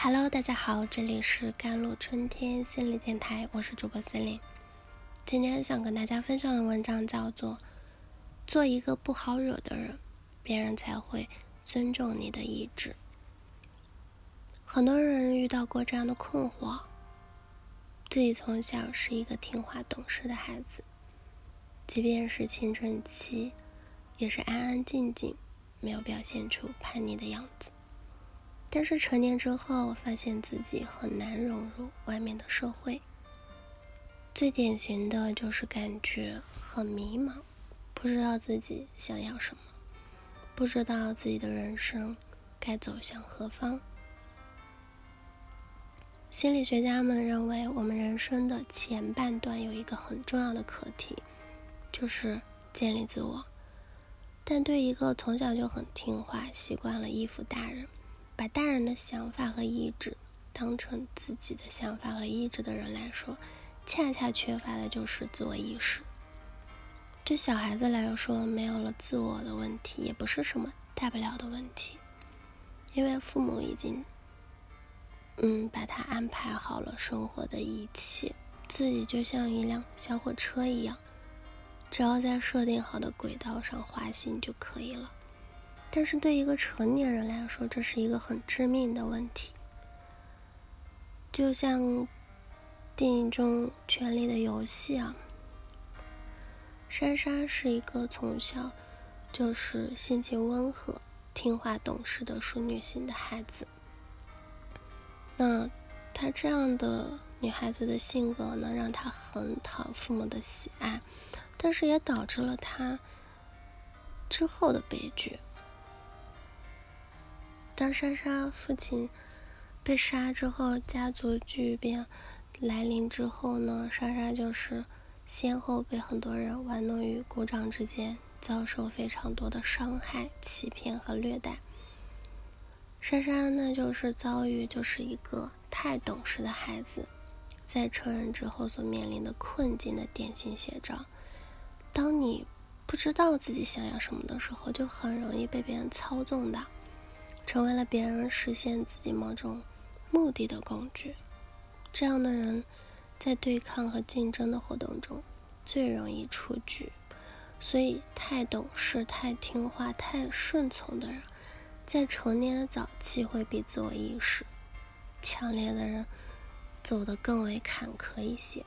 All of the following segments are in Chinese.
Hello，大家好，这里是甘露春天心理电台，我是主播思琳。今天想跟大家分享的文章叫做《做一个不好惹的人，别人才会尊重你的意志》。很多人遇到过这样的困惑：自己从小是一个听话懂事的孩子，即便是青春期，也是安安静静，没有表现出叛逆的样子。但是成年之后，我发现自己很难融入外面的社会。最典型的就是感觉很迷茫，不知道自己想要什么，不知道自己的人生该走向何方。心理学家们认为，我们人生的前半段有一个很重要的课题，就是建立自我。但对一个从小就很听话、习惯了依附大人。把大人的想法和意志当成自己的想法和意志的人来说，恰恰缺乏的就是自我意识。对小孩子来说，没有了自我的问题也不是什么大不了的问题，因为父母已经，嗯，把他安排好了生活的一切，自己就像一辆小火车一样，只要在设定好的轨道上滑行就可以了。但是对一个成年人来说，这是一个很致命的问题。就像电影中《权力的游戏》啊，莎莎是一个从小就是性情温和、听话懂事的淑女型的孩子。那她这样的女孩子的性格呢，让她很讨父母的喜爱，但是也导致了她之后的悲剧。当莎莎父亲被杀之后，家族巨变来临之后呢，莎莎就是先后被很多人玩弄于股掌之间，遭受非常多的伤害、欺骗和虐待。莎莎呢，就是遭遇就是一个太懂事的孩子，在成人之后所面临的困境的典型写照。当你不知道自己想要什么的时候，就很容易被别人操纵的。成为了别人实现自己某种目的的工具，这样的人在对抗和竞争的活动中最容易出局。所以，太懂事、太听话、太顺从的人，在成年的早期会比自我意识强烈的人走得更为坎坷一些。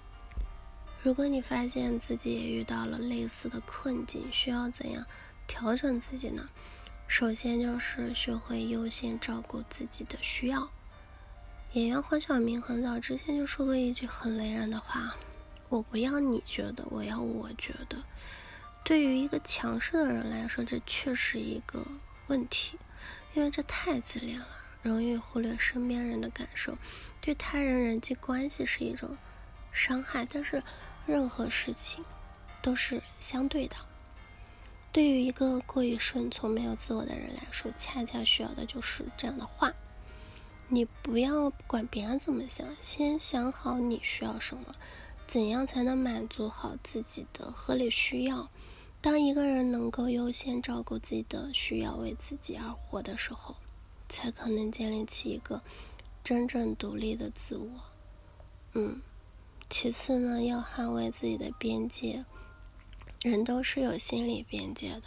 如果你发现自己也遇到了类似的困境，需要怎样调整自己呢？首先就是学会优先照顾自己的需要。演员黄晓明很早之前就说过一句很雷人的话：“我不要你觉得，我要我觉得。”对于一个强势的人来说，这确实一个问题，因为这太自恋了，容易忽略身边人的感受，对他人人际关系是一种伤害。但是任何事情都是相对的。对于一个过于顺从、没有自我的人来说，恰恰需要的就是这样的话：你不要管别人怎么想，先想好你需要什么，怎样才能满足好自己的合理需要。当一个人能够优先照顾自己的需要，为自己而活的时候，才可能建立起一个真正独立的自我。嗯，其次呢，要捍卫自己的边界。人都是有心理边界的，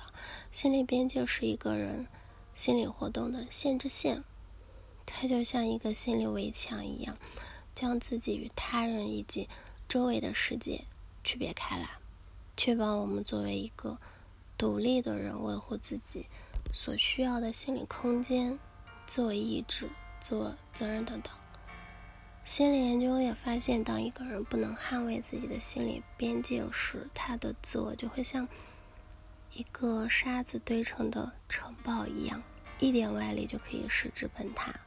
心理边界是一个人心理活动的限制线，它就像一个心理围墙一样，将自己与他人以及周围的世界区别开来，确保我们作为一个独立的人，维护自己所需要的心理空间、自我意志、自我责任等等。心理研究也发现，当一个人不能捍卫自己的心理边界时，他的自我就会像一个沙子堆成的城堡一样，一点外力就可以使之崩塌。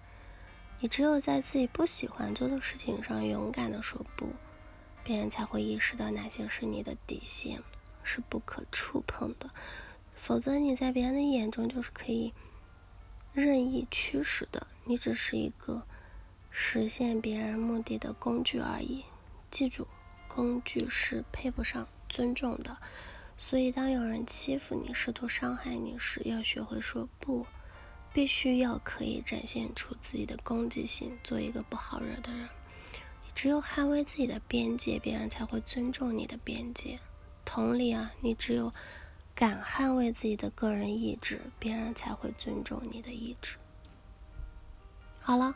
你只有在自己不喜欢做的事情上勇敢地说不，别人才会意识到哪些是你的底线，是不可触碰的。否则，你在别人的眼中就是可以任意驱使的，你只是一个。实现别人目的的工具而已。记住，工具是配不上尊重的。所以，当有人欺负你、试图伤害你时，要学会说不。必须要可以展现出自己的攻击性，做一个不好惹的人。你只有捍卫自己的边界，别人才会尊重你的边界。同理啊，你只有敢捍卫自己的个人意志，别人才会尊重你的意志。好了，